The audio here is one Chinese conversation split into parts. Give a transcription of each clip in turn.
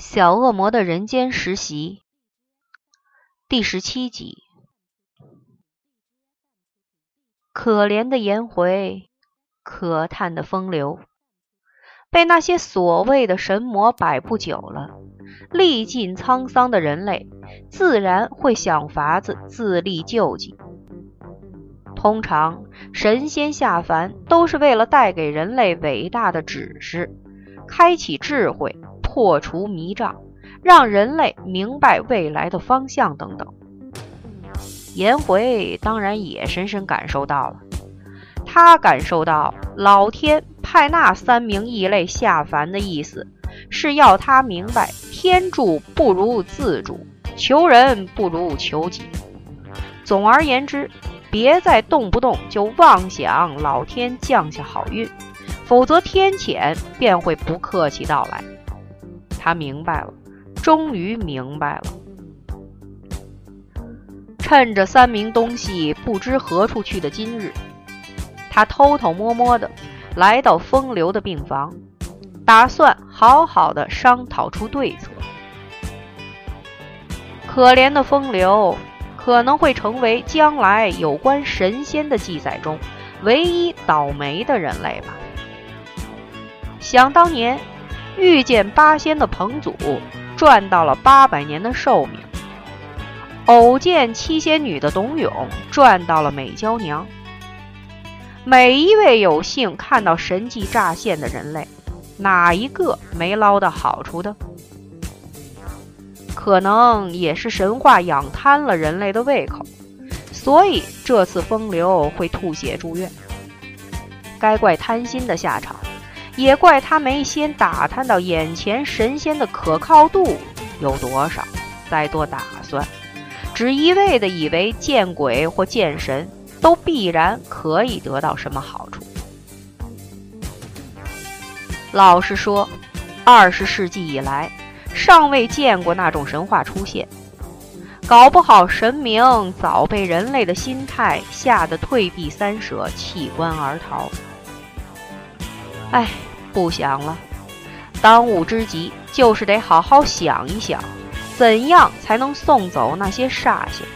小恶魔的人间实习第十七集。可怜的颜回，可叹的风流，被那些所谓的神魔摆布久了，历尽沧桑的人类，自然会想法子自立救济。通常，神仙下凡都是为了带给人类伟大的指示，开启智慧。破除迷障，让人类明白未来的方向等等。颜回当然也深深感受到了，他感受到老天派那三名异类下凡的意思，是要他明白天助不如自助，求人不如求己。总而言之，别再动不动就妄想老天降下好运，否则天谴便会不客气到来。他明白了，终于明白了。趁着三名东西不知何处去的今日，他偷偷摸摸的来到风流的病房，打算好好的商讨出对策。可怜的风流，可能会成为将来有关神仙的记载中唯一倒霉的人类吧。想当年。遇见八仙的彭祖赚到了八百年的寿命，偶见七仙女的董永赚到了美娇娘。每一位有幸看到神迹乍现的人类，哪一个没捞到好处的？可能也是神话养贪了人类的胃口，所以这次风流会吐血住院。该怪贪心的下场。也怪他没先打探到眼前神仙的可靠度有多少，再多打算，只一味的以为见鬼或见神都必然可以得到什么好处。老实说，二十世纪以来，尚未见过那种神话出现，搞不好神明早被人类的心态吓得退避三舍，弃官而逃。哎，不想了。当务之急就是得好好想一想，怎样才能送走那些煞星。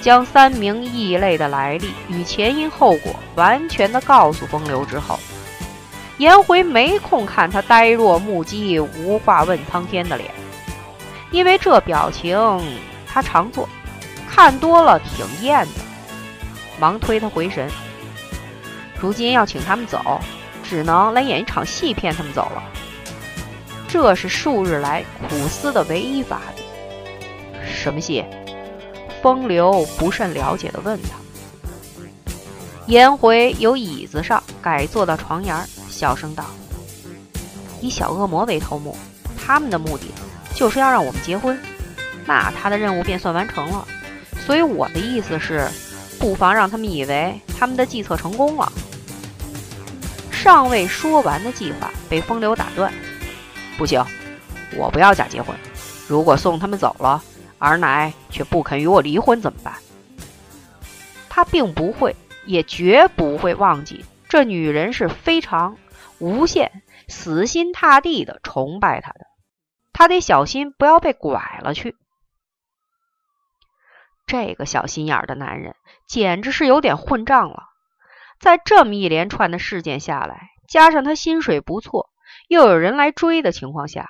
将三名异类的来历与前因后果完全的告诉风流之后，颜回没空看他呆若木鸡、无话问苍天的脸，因为这表情他常做，看多了挺厌的，忙推他回神。如今要请他们走，只能来演一场戏骗他们走了。这是数日来苦思的唯一法子。什么戏？风流不甚了解的问他。颜回由椅子上改坐到床沿，小声道：“以小恶魔为头目，他们的目的就是要让我们结婚，那他的任务便算完成了。所以我的意思是，不妨让他们以为他们的计策成功了。”尚未说完的计划被风流打断。不行，我不要假结婚。如果送他们走了，二奶却不肯与我离婚，怎么办？他并不会，也绝不会忘记这女人是非常无限、死心塌地的崇拜他的。他得小心，不要被拐了去。这个小心眼的男人，简直是有点混账了。在这么一连串的事件下来，加上他薪水不错，又有人来追的情况下，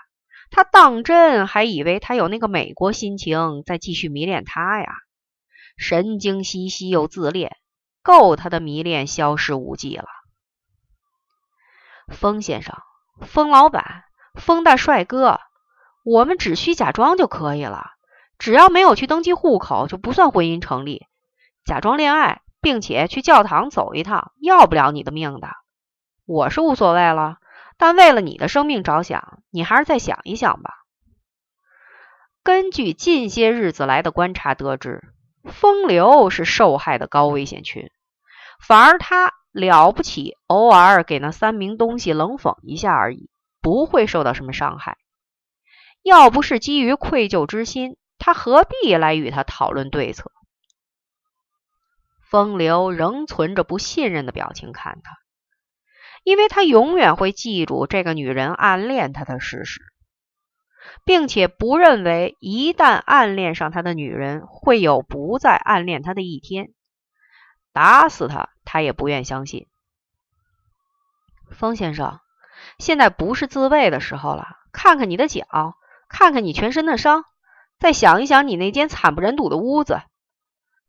他当真还以为他有那个美国心情在继续迷恋他呀？神经兮兮又自恋，够他的迷恋消失无迹了。风先生，风老板，风大帅哥，我们只需假装就可以了，只要没有去登记户口，就不算婚姻成立。假装恋爱。并且去教堂走一趟，要不了你的命的。我是无所谓了，但为了你的生命着想，你还是再想一想吧。根据近些日子来的观察得知，风流是受害的高危险群，反而他了不起，偶尔给那三名东西冷讽一下而已，不会受到什么伤害。要不是基于愧疚之心，他何必来与他讨论对策？风流仍存着不信任的表情看他，因为他永远会记住这个女人暗恋他的事实，并且不认为一旦暗恋上他的女人会有不再暗恋他的一天。打死他，他也不愿相信。风先生，现在不是自卫的时候了。看看你的脚，看看你全身的伤，再想一想你那间惨不忍睹的屋子。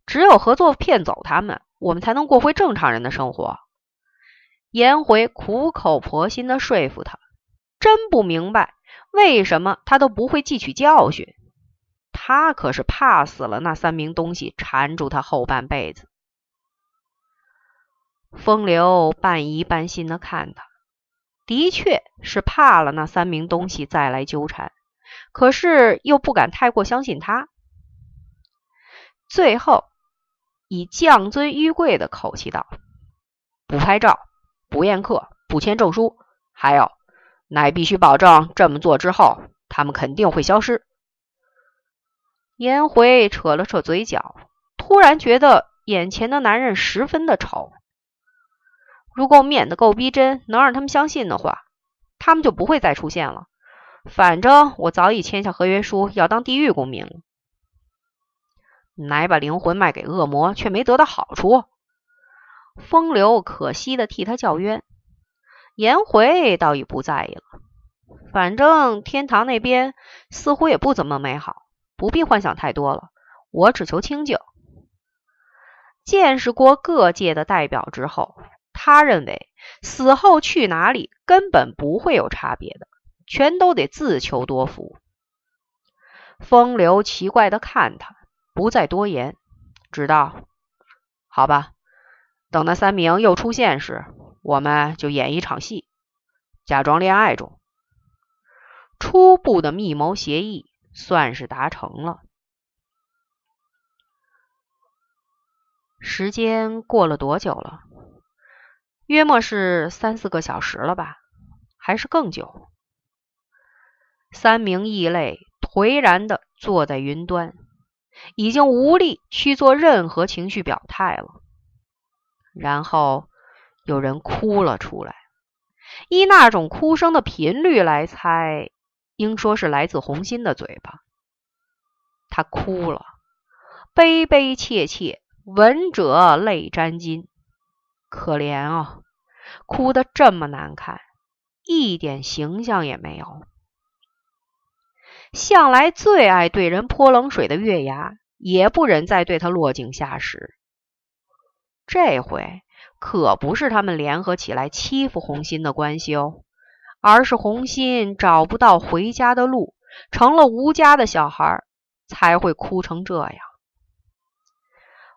只有合作骗走他们，我们才能过回正常人的生活。颜回苦口婆心的说服他，真不明白为什么他都不会汲取教训。他可是怕死了那三名东西缠住他后半辈子。风流半疑半信的看他，的确是怕了那三名东西再来纠缠，可是又不敢太过相信他。最后以降尊玉贵的口气道：“不拍照。”不宴客，不签证书，还有，乃必须保证这么做之后，他们肯定会消失。颜回扯了扯嘴角，突然觉得眼前的男人十分的丑。如果我演的够逼真，能让他们相信的话，他们就不会再出现了。反正我早已签下合约书，要当地狱公民了。乃把灵魂卖给恶魔，却没得到好处。风流可惜的替他叫冤，颜回倒已不在意了。反正天堂那边似乎也不怎么美好，不必幻想太多了。我只求清静。见识过各界的代表之后，他认为死后去哪里根本不会有差别的，全都得自求多福。风流奇怪的看他，不再多言，只道：“好吧。”等那三名又出现时，我们就演一场戏，假装恋爱中。初步的密谋协议算是达成了。时间过了多久了？约莫是三四个小时了吧，还是更久？三名异类颓然的坐在云端，已经无力去做任何情绪表态了。然后有人哭了出来，依那种哭声的频率来猜，应说是来自红心的嘴巴。他哭了，悲悲切切，闻者泪沾襟。可怜啊，哭得这么难看，一点形象也没有。向来最爱对人泼冷水的月牙，也不忍再对他落井下石。这回可不是他们联合起来欺负红心的关系哦，而是红心找不到回家的路，成了无家的小孩，才会哭成这样。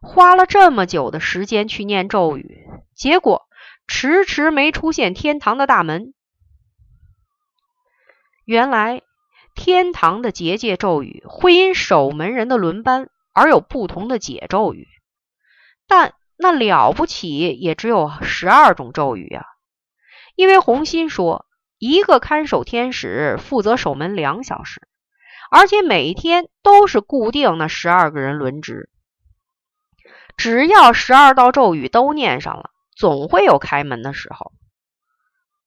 花了这么久的时间去念咒语，结果迟迟没出现天堂的大门。原来天堂的结界咒语会因守门人的轮班而有不同的解咒语，但。那了不起，也只有十二种咒语呀！因为红心说，一个看守天使负责守门两小时，而且每天都是固定那十二个人轮值。只要十二道咒语都念上了，总会有开门的时候。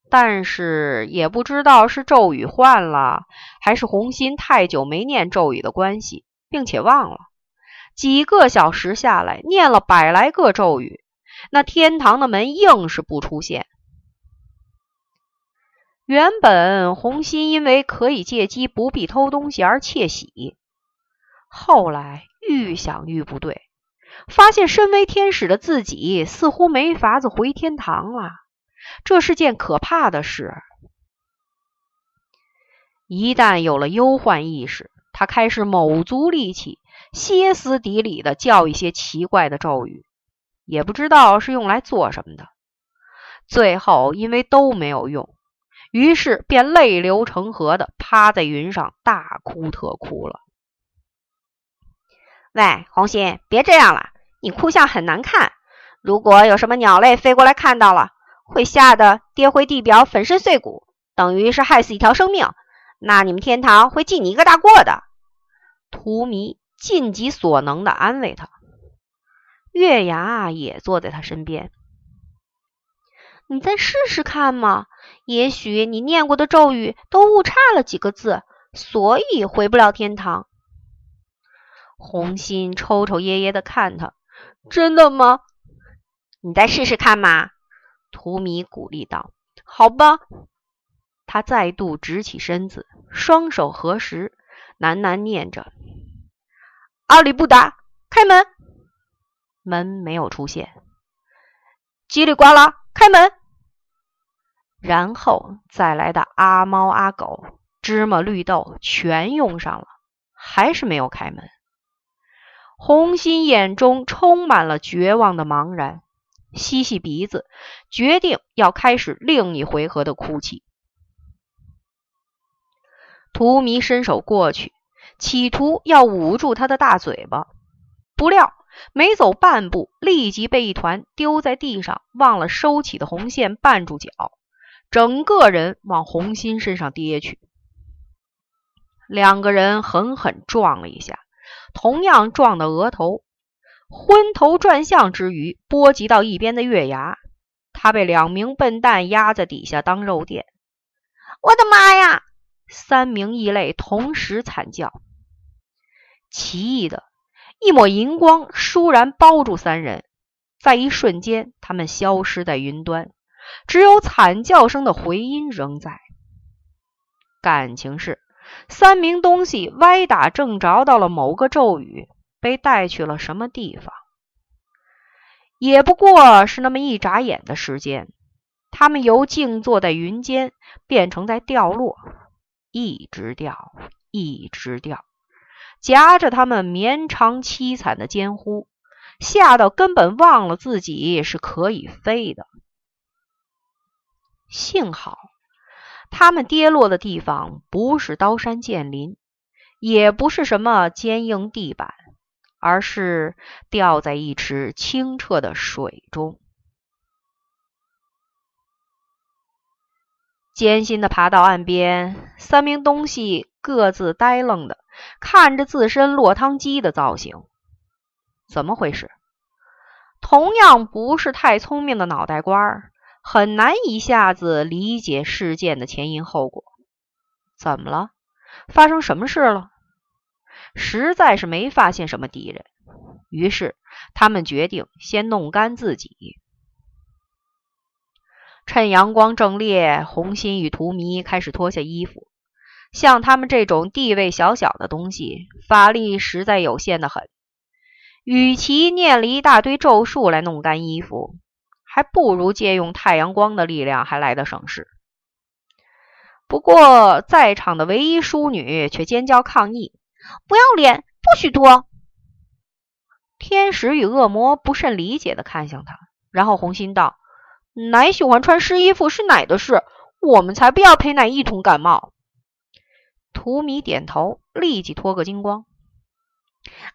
但是也不知道是咒语换了，还是红心太久没念咒语的关系，并且忘了。几个小时下来，念了百来个咒语，那天堂的门硬是不出现。原本红心因为可以借机不必偷东西而窃喜，后来愈想愈不对，发现身为天使的自己似乎没法子回天堂了，这是件可怕的事。一旦有了忧患意识，他开始卯足力气。歇斯底里的叫一些奇怪的咒语，也不知道是用来做什么的。最后因为都没有用，于是便泪流成河的趴在云上大哭特哭了。喂，红心，别这样了，你哭相很难看。如果有什么鸟类飞过来看到了，会吓得跌回地表，粉身碎骨，等于是害死一条生命。那你们天堂会记你一个大过的。荼蘼。尽己所能的安慰他，月牙也坐在他身边。你再试试看嘛，也许你念过的咒语都误差了几个字，所以回不了天堂。红心抽抽噎噎的看他，真的吗？你再试试看嘛。图米鼓励道：“好吧。”他再度直起身子，双手合十，喃喃念着：“阿里不达，开门。”门没有出现。叽里呱啦，开门。然后再来的阿猫阿狗、芝麻绿豆全用上了，还是没有开门。红心眼中充满了绝望的茫然，吸吸鼻子，决定要开始另一回合的哭泣。图迷伸手过去，企图要捂住他的大嘴巴，不料没走半步，立即被一团丢在地上、忘了收起的红线绊住脚，整个人往红心身上跌去。两个人狠狠撞了一下。同样撞到额头，昏头转向之余，波及到一边的月牙，他被两名笨蛋压在底下当肉垫。我的妈呀！三名异类同时惨叫。奇异的一抹银光倏然包住三人，在一瞬间，他们消失在云端，只有惨叫声的回音仍在。感情是。三名东西歪打正着到了某个咒语，被带去了什么地方？也不过是那么一眨眼的时间，他们由静坐在云间变成在掉落，一直掉，一直掉，夹着他们绵长凄惨的尖呼，吓到根本忘了自己是可以飞的。幸好。他们跌落的地方不是刀山剑林，也不是什么坚硬地板，而是掉在一池清澈的水中。艰辛的爬到岸边，三名东西各自呆愣的看着自身落汤鸡的造型。怎么回事？同样不是太聪明的脑袋瓜儿。很难一下子理解事件的前因后果。怎么了？发生什么事了？实在是没发现什么敌人，于是他们决定先弄干自己。趁阳光正烈，红心与荼蘼开始脱下衣服。像他们这种地位小小的东西，法力实在有限的很。与其念了一大堆咒术来弄干衣服，还不如借用太阳光的力量还来得省事。不过，在场的唯一淑女却尖叫抗议：“不要脸，不许脱！”天使与恶魔不甚理解的看向他，然后红心道：“奶喜欢穿湿衣服是奶的事，我们才不要陪奶一同感冒。”图米点头，立即脱个精光。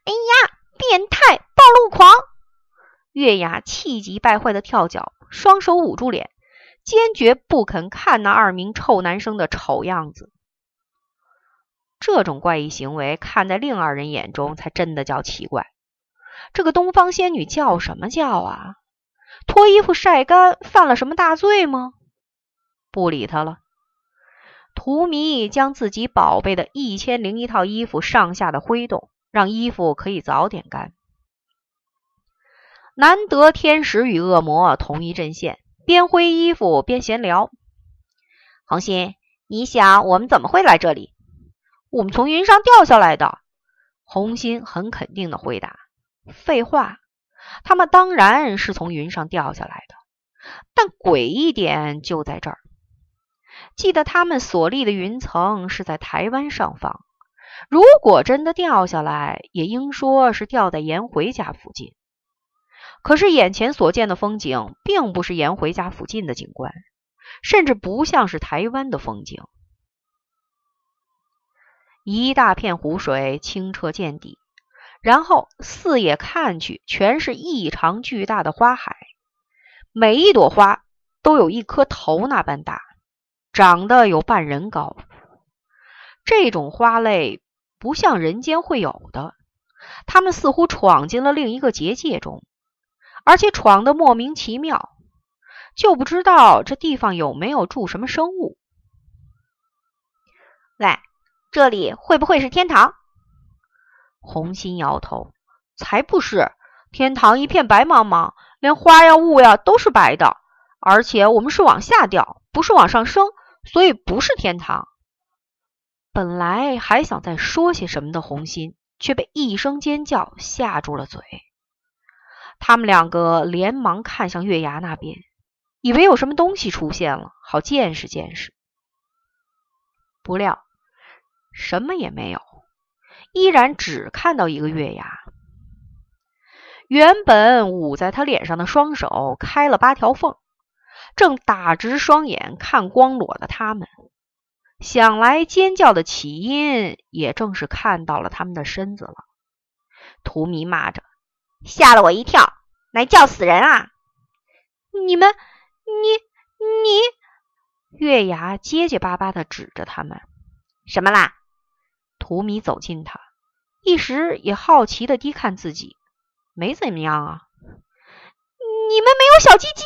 哎呀，变态，暴露狂！月牙气急败坏的跳脚，双手捂住脸，坚决不肯看那二名臭男生的丑样子。这种怪异行为，看在另二人眼中，才真的叫奇怪。这个东方仙女叫什么叫啊？脱衣服晒干，犯了什么大罪吗？不理他了。荼蘼将自己宝贝的一千零一套衣服上下的挥动，让衣服可以早点干。难得天使与恶魔同一阵线，边挥衣服边闲聊。恒心，你想我们怎么会来这里？我们从云上掉下来的。红心很肯定的回答。废话，他们当然是从云上掉下来的。但诡异点就在这儿。记得他们所立的云层是在台湾上方，如果真的掉下来，也应说是掉在颜回家附近。可是眼前所见的风景，并不是颜回家附近的景观，甚至不像是台湾的风景。一大片湖水清澈见底，然后四野看去，全是异常巨大的花海，每一朵花都有一颗头那般大，长得有半人高。这种花类不像人间会有的，它们似乎闯进了另一个结界中。而且闯得莫名其妙，就不知道这地方有没有住什么生物。喂，这里会不会是天堂？红心摇头，才不是！天堂一片白茫茫，连花呀雾呀都是白的，而且我们是往下掉，不是往上升，所以不是天堂。本来还想再说些什么的红心，却被一声尖叫吓住了嘴。他们两个连忙看向月牙那边，以为有什么东西出现了，好见识见识。不料什么也没有，依然只看到一个月牙。原本捂在他脸上的双手开了八条缝，正打直双眼看光裸的他们。想来尖叫的起因，也正是看到了他们的身子了。荼蘼骂着：“吓了我一跳，来叫死人啊！”你们，你你，月牙结结巴巴的指着他们：“什么啦？”荼蘼走近他，一时也好奇的低看自己，没怎么样啊。你们没有小鸡鸡？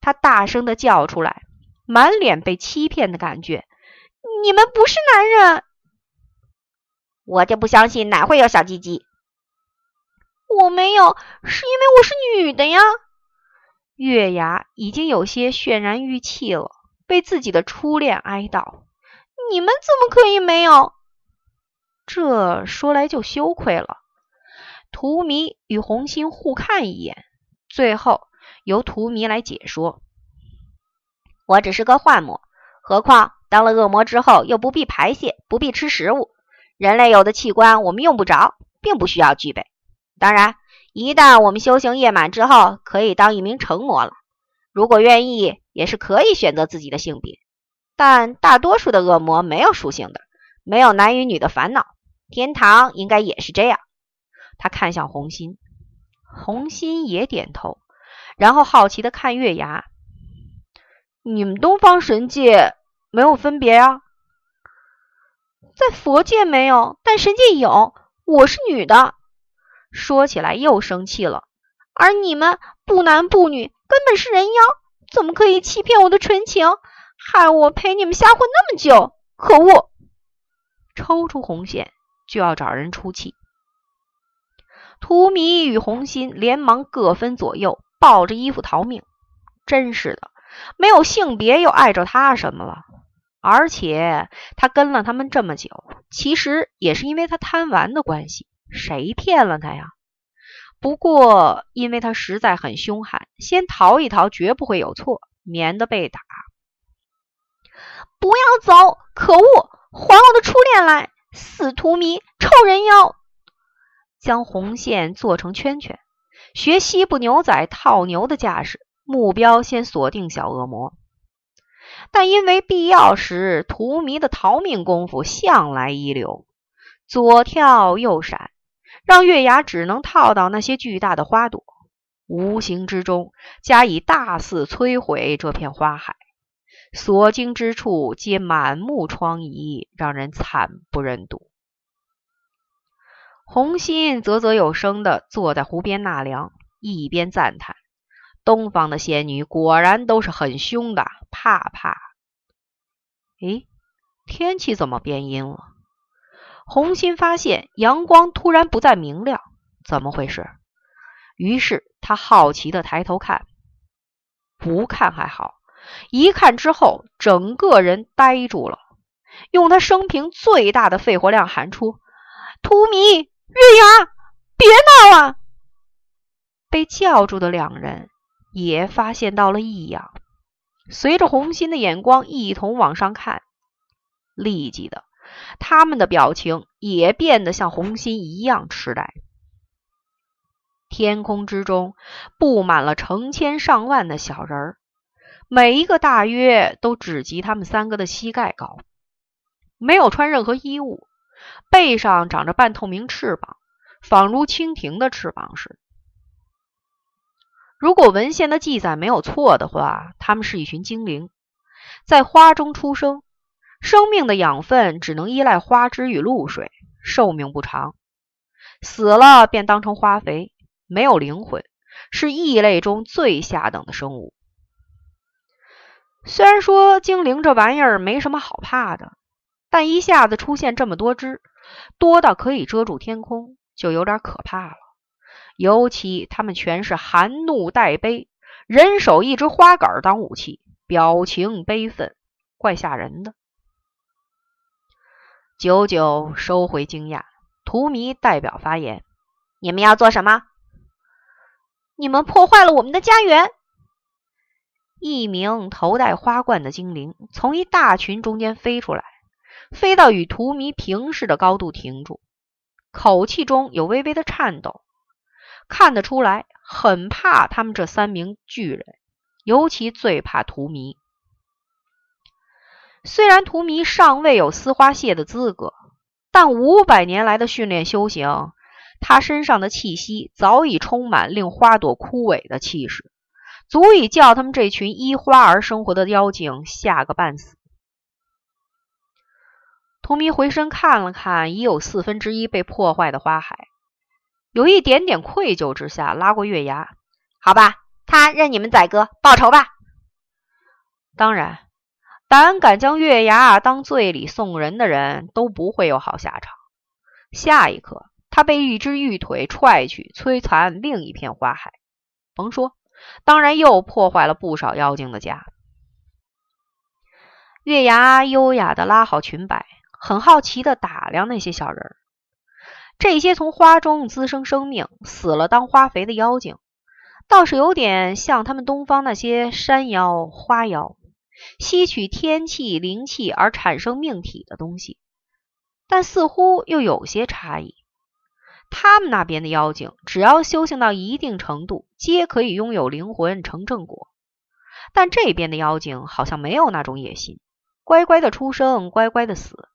他大声的叫出来，满脸被欺骗的感觉。你们不是男人，我就不相信哪会有小鸡鸡。我没有，是因为我是女的呀。月牙已经有些泫然欲泣了，被自己的初恋哀悼。你们怎么可以没有？这说来就羞愧了。荼蘼与红心互看一眼，最后由荼蘼来解说：“我只是个幻魔，何况……”当了恶魔之后，又不必排泄，不必吃食物，人类有的器官我们用不着，并不需要具备。当然，一旦我们修行业满之后，可以当一名成魔了。如果愿意，也是可以选择自己的性别。但大多数的恶魔没有属性的，没有男与女的烦恼。天堂应该也是这样。他看向红心，红心也点头，然后好奇的看月牙：“你们东方神界？”没有分别啊，在佛界没有，但神界有。我是女的，说起来又生气了。而你们不男不女，根本是人妖，怎么可以欺骗我的纯情，害我陪你们瞎混那么久？可恶！抽出红线就要找人出气。荼蘼与红心连忙各分左右，抱着衣服逃命。真是的，没有性别又碍着他什么了？而且他跟了他们这么久，其实也是因为他贪玩的关系。谁骗了他呀？不过因为他实在很凶悍，先逃一逃绝不会有错，免得被打。不要走！可恶！还我的初恋来！死荼蘼，臭人妖！将红线做成圈圈，学西部牛仔套牛的架势，目标先锁定小恶魔。但因为必要时，荼蘼的逃命功夫向来一流，左跳右闪，让月牙只能套到那些巨大的花朵，无形之中加以大肆摧毁这片花海，所经之处皆满目疮痍，让人惨不忍睹。红心啧啧有声地坐在湖边纳凉，一边赞叹。东方的仙女果然都是很凶的，怕怕。诶，天气怎么变阴了？红心发现阳光突然不再明亮，怎么回事？于是他好奇的抬头看，不看还好，一看之后，整个人呆住了，用他生平最大的肺活量喊出：“荼蘼，月牙，别闹了！”被叫住的两人。也发现到了异样，随着红心的眼光一同往上看，立即的，他们的表情也变得像红心一样痴呆。天空之中布满了成千上万的小人儿，每一个大约都只及他们三个的膝盖高，没有穿任何衣物，背上长着半透明翅膀，仿如蜻蜓的翅膀似的。如果文献的记载没有错的话，他们是一群精灵，在花中出生，生命的养分只能依赖花汁与露水，寿命不长，死了便当成花肥，没有灵魂，是异类中最下等的生物。虽然说精灵这玩意儿没什么好怕的，但一下子出现这么多只，多到可以遮住天空，就有点可怕了。尤其他们全是含怒带悲，人手一支花杆当武器，表情悲愤，怪吓人的。九九收回惊讶，荼蘼代表发言：“你们要做什么？你们破坏了我们的家园。”一名头戴花冠的精灵从一大群中间飞出来，飞到与荼蘼平视的高度停住，口气中有微微的颤抖，看得出来很怕他们这三名巨人，尤其最怕荼蘼。虽然荼蘼尚未有丝花蟹的资格，但五百年来的训练修行，他身上的气息早已充满令花朵枯萎的气势。足以叫他们这群依花而生活的妖精吓个半死。荼蘼回身看了看已有四分之一被破坏的花海，有一点点愧疚之下，拉过月牙：“好吧，他任你们宰割，报仇吧。”当然，胆敢将月牙当罪礼送人的人都不会有好下场。下一刻，他被一只玉腿踹去，摧残另一片花海。甭说。当然，又破坏了不少妖精的家。月牙优雅的拉好裙摆，很好奇的打量那些小人儿。这些从花中滋生生命、死了当花肥的妖精，倒是有点像他们东方那些山妖、花妖，吸取天气灵气而产生命体的东西，但似乎又有些差异。他们那边的妖精，只要修行到一定程度，皆可以拥有灵魂成正果。但这边的妖精好像没有那种野心，乖乖的出生，乖乖的死，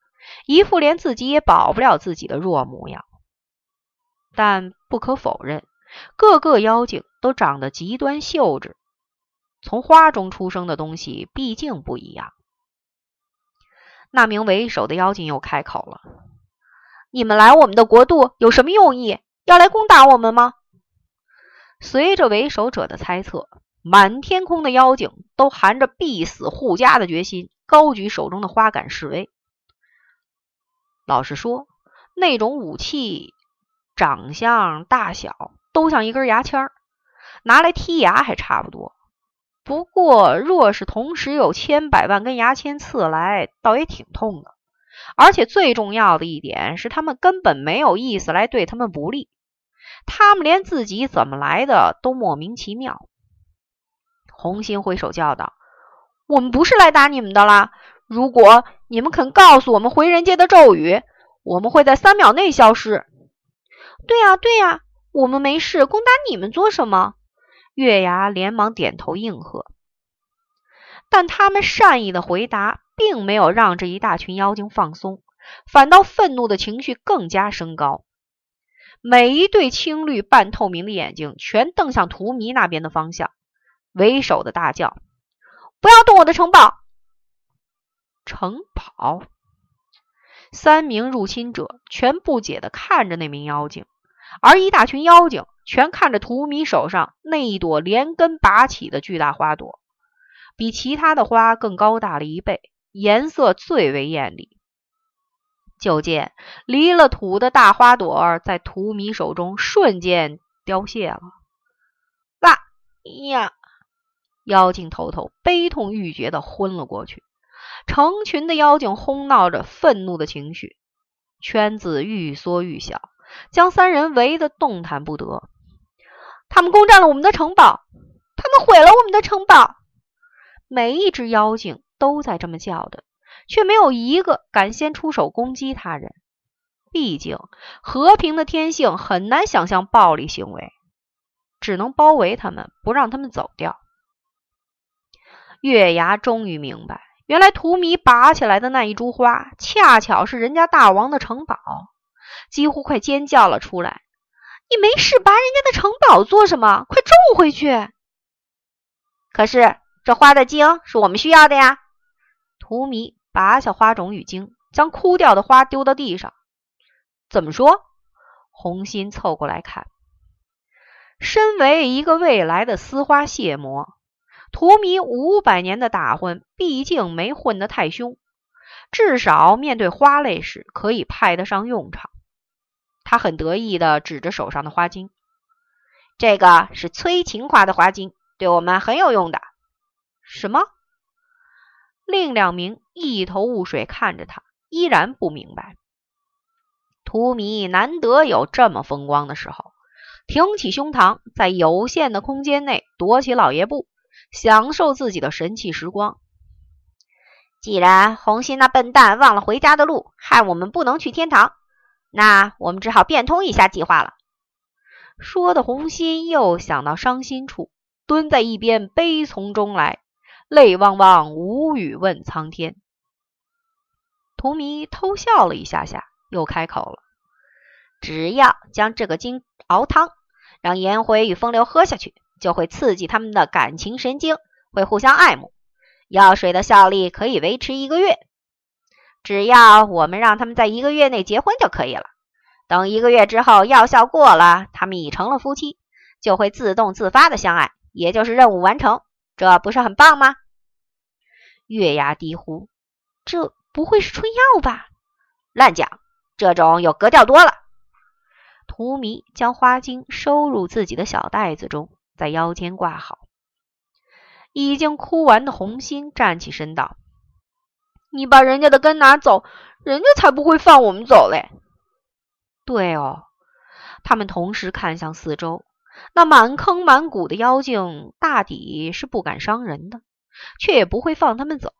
一副连自己也保不了自己的弱模样。但不可否认，个个妖精都长得极端秀质。从花中出生的东西毕竟不一样。那名为首的妖精又开口了。你们来我们的国度有什么用意？要来攻打我们吗？随着为首者的猜测，满天空的妖精都含着必死护家的决心，高举手中的花杆示威。老实说，那种武器长相、大小都像一根牙签儿，拿来剔牙还差不多。不过，若是同时有千百万根牙签刺来，倒也挺痛的。而且最重要的一点是，他们根本没有意思来对他们不利，他们连自己怎么来的都莫名其妙。红心挥手叫道：“我们不是来打你们的啦！如果你们肯告诉我们回人界的咒语，我们会在三秒内消失。”“对呀，对呀，我们没事，攻打你们做什么？”月牙连忙点头应和。但他们善意的回答。并没有让这一大群妖精放松，反倒愤怒的情绪更加升高。每一对青绿半透明的眼睛全瞪向荼蘼那边的方向，为首的大叫：“不要动我的城堡！”城堡！三名入侵者全不解的看着那名妖精，而一大群妖精全看着荼蘼手上那一朵连根拔起的巨大花朵，比其他的花更高大了一倍。颜色最为艳丽，就见离了土的大花朵在荼蘼手中瞬间凋谢了。哇呀！妖精头头悲痛欲绝的昏了过去。成群的妖精哄闹着愤怒的情绪，圈子愈缩愈小，将三人围得动弹不得。他们攻占了我们的城堡，他们毁了我们的城堡。每一只妖精。都在这么叫的，却没有一个敢先出手攻击他人。毕竟和平的天性很难想象暴力行为，只能包围他们，不让他们走掉。月牙终于明白，原来荼蘼拔起来的那一株花，恰巧是人家大王的城堡，几乎快尖叫了出来：“你没事拔人家的城堡做什么？快种回去！”可是这花的茎是我们需要的呀。荼蘼拔下花种与茎，将枯掉的花丢到地上。怎么说？红心凑过来看。身为一个未来的丝花蟹魔，荼蘼五百年的打混，毕竟没混得太凶，至少面对花类时可以派得上用场。他很得意地指着手上的花茎：“这个是催情花的花茎，对我们很有用的。”什么？另两名一头雾水看着他，依然不明白。荼蘼难得有这么风光的时候，挺起胸膛，在有限的空间内踱起老爷步，享受自己的神气时光。既然红心那笨蛋忘了回家的路，害我们不能去天堂，那我们只好变通一下计划了。说的红心又想到伤心处，蹲在一边悲从中来，泪汪汪，无语问苍天。荼蘼偷笑了一下下。又开口了：“只要将这个精熬汤，让颜回与风流喝下去，就会刺激他们的感情神经，会互相爱慕。药水的效力可以维持一个月，只要我们让他们在一个月内结婚就可以了。等一个月之后，药效过了，他们已成了夫妻，就会自动自发的相爱，也就是任务完成。这不是很棒吗？”月牙低呼：“这不会是春药吧？乱讲！”这种有格调多了。荼蘼将花茎收入自己的小袋子中，在腰间挂好。已经哭完的红心站起身道：“你把人家的根拿走，人家才不会放我们走嘞。”对哦，他们同时看向四周，那满坑满谷的妖精大抵是不敢伤人的，却也不会放他们走。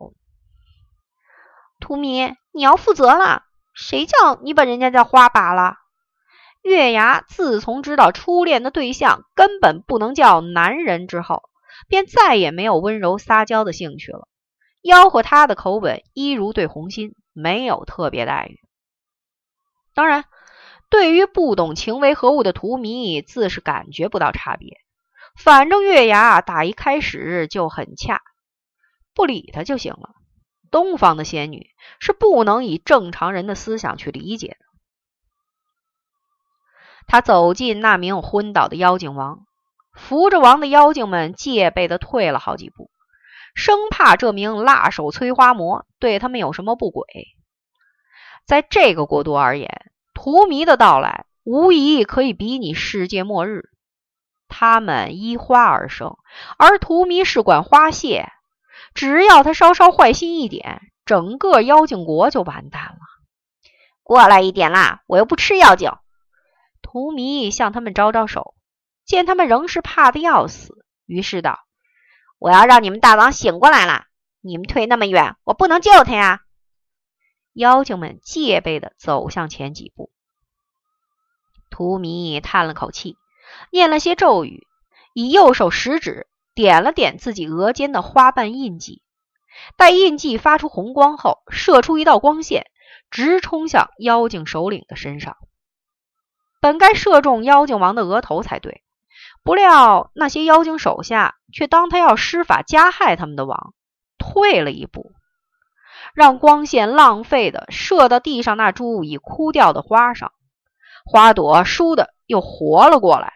荼蘼，你要负责了。谁叫你把人家的花拔了？月牙自从知道初恋的对象根本不能叫男人之后，便再也没有温柔撒娇的兴趣了。吆喝他的口吻，一如对红心没有特别待遇。当然，对于不懂情为何物的荼蘼，自是感觉不到差别。反正月牙打一开始就很恰，不理他就行了。东方的仙女是不能以正常人的思想去理解的。他走进那名昏倒的妖精王，扶着王的妖精们戒备的退了好几步，生怕这名辣手摧花魔对他们有什么不轨。在这个国度而言，荼蘼的到来无疑可以比拟世界末日。他们依花而生，而荼蘼是管花谢。只要他稍稍坏心一点，整个妖精国就完蛋了。过来一点啦，我又不吃妖精。荼蘼向他们招招手，见他们仍是怕的要死，于是道：“我要让你们大王醒过来了。你们退那么远，我不能救他呀。”妖精们戒备地走向前几步。荼蘼叹了口气，念了些咒语，以右手食指。点了点自己额间的花瓣印记，待印记发出红光后，射出一道光线，直冲向妖精首领的身上。本该射中妖精王的额头才对，不料那些妖精手下却当他要施法加害他们的王，退了一步，让光线浪费的射到地上那株已枯掉的花上，花朵倏地又活了过来，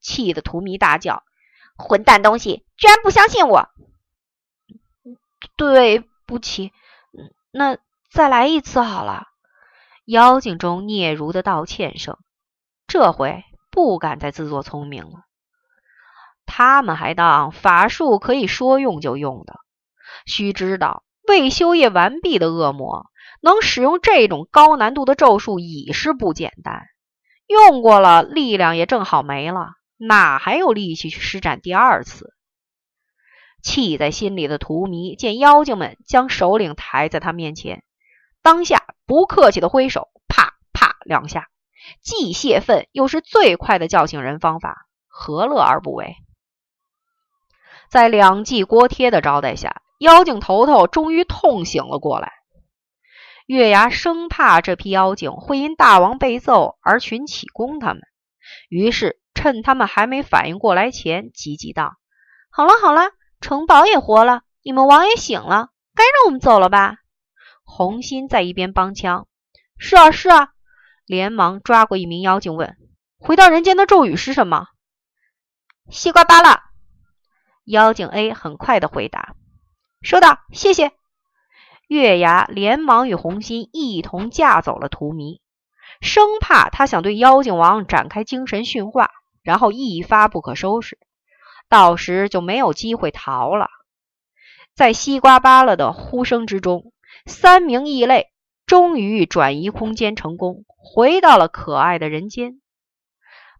气得荼蘼大叫。混蛋东西，居然不相信我！对不起，那再来一次好了。妖精中嗫嚅的道歉声，这回不敢再自作聪明了。他们还当法术可以说用就用的，须知道未修业完毕的恶魔能使用这种高难度的咒术已是不简单，用过了力量也正好没了。哪还有力气去施展第二次？气在心里的荼蘼见妖精们将首领抬在他面前，当下不客气的挥手，啪啪两下，既泄愤又是最快的叫醒人方法，何乐而不为？在两记锅贴的招待下，妖精头头终于痛醒了过来。月牙生怕这批妖精会因大王被揍而群起攻他们，于是。趁他们还没反应过来前，急急道：“好了好了，城堡也活了，你们王也醒了，该让我们走了吧？”红心在一边帮腔：“是啊是啊！”连忙抓过一名妖精问：“回到人间的咒语是什么？”西瓜巴拉。妖精 A 很快的回答：“收到，谢谢。”月牙连忙与红心一同架走了荼蘼，生怕他想对妖精王展开精神训话，然后一发不可收拾，到时就没有机会逃了。在西瓜扒拉的呼声之中，三名异类终于转移空间成功，回到了可爱的人间，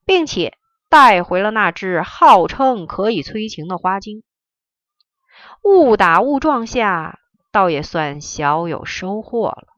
并且。带回了那只号称可以催情的花精，误打误撞下，倒也算小有收获了。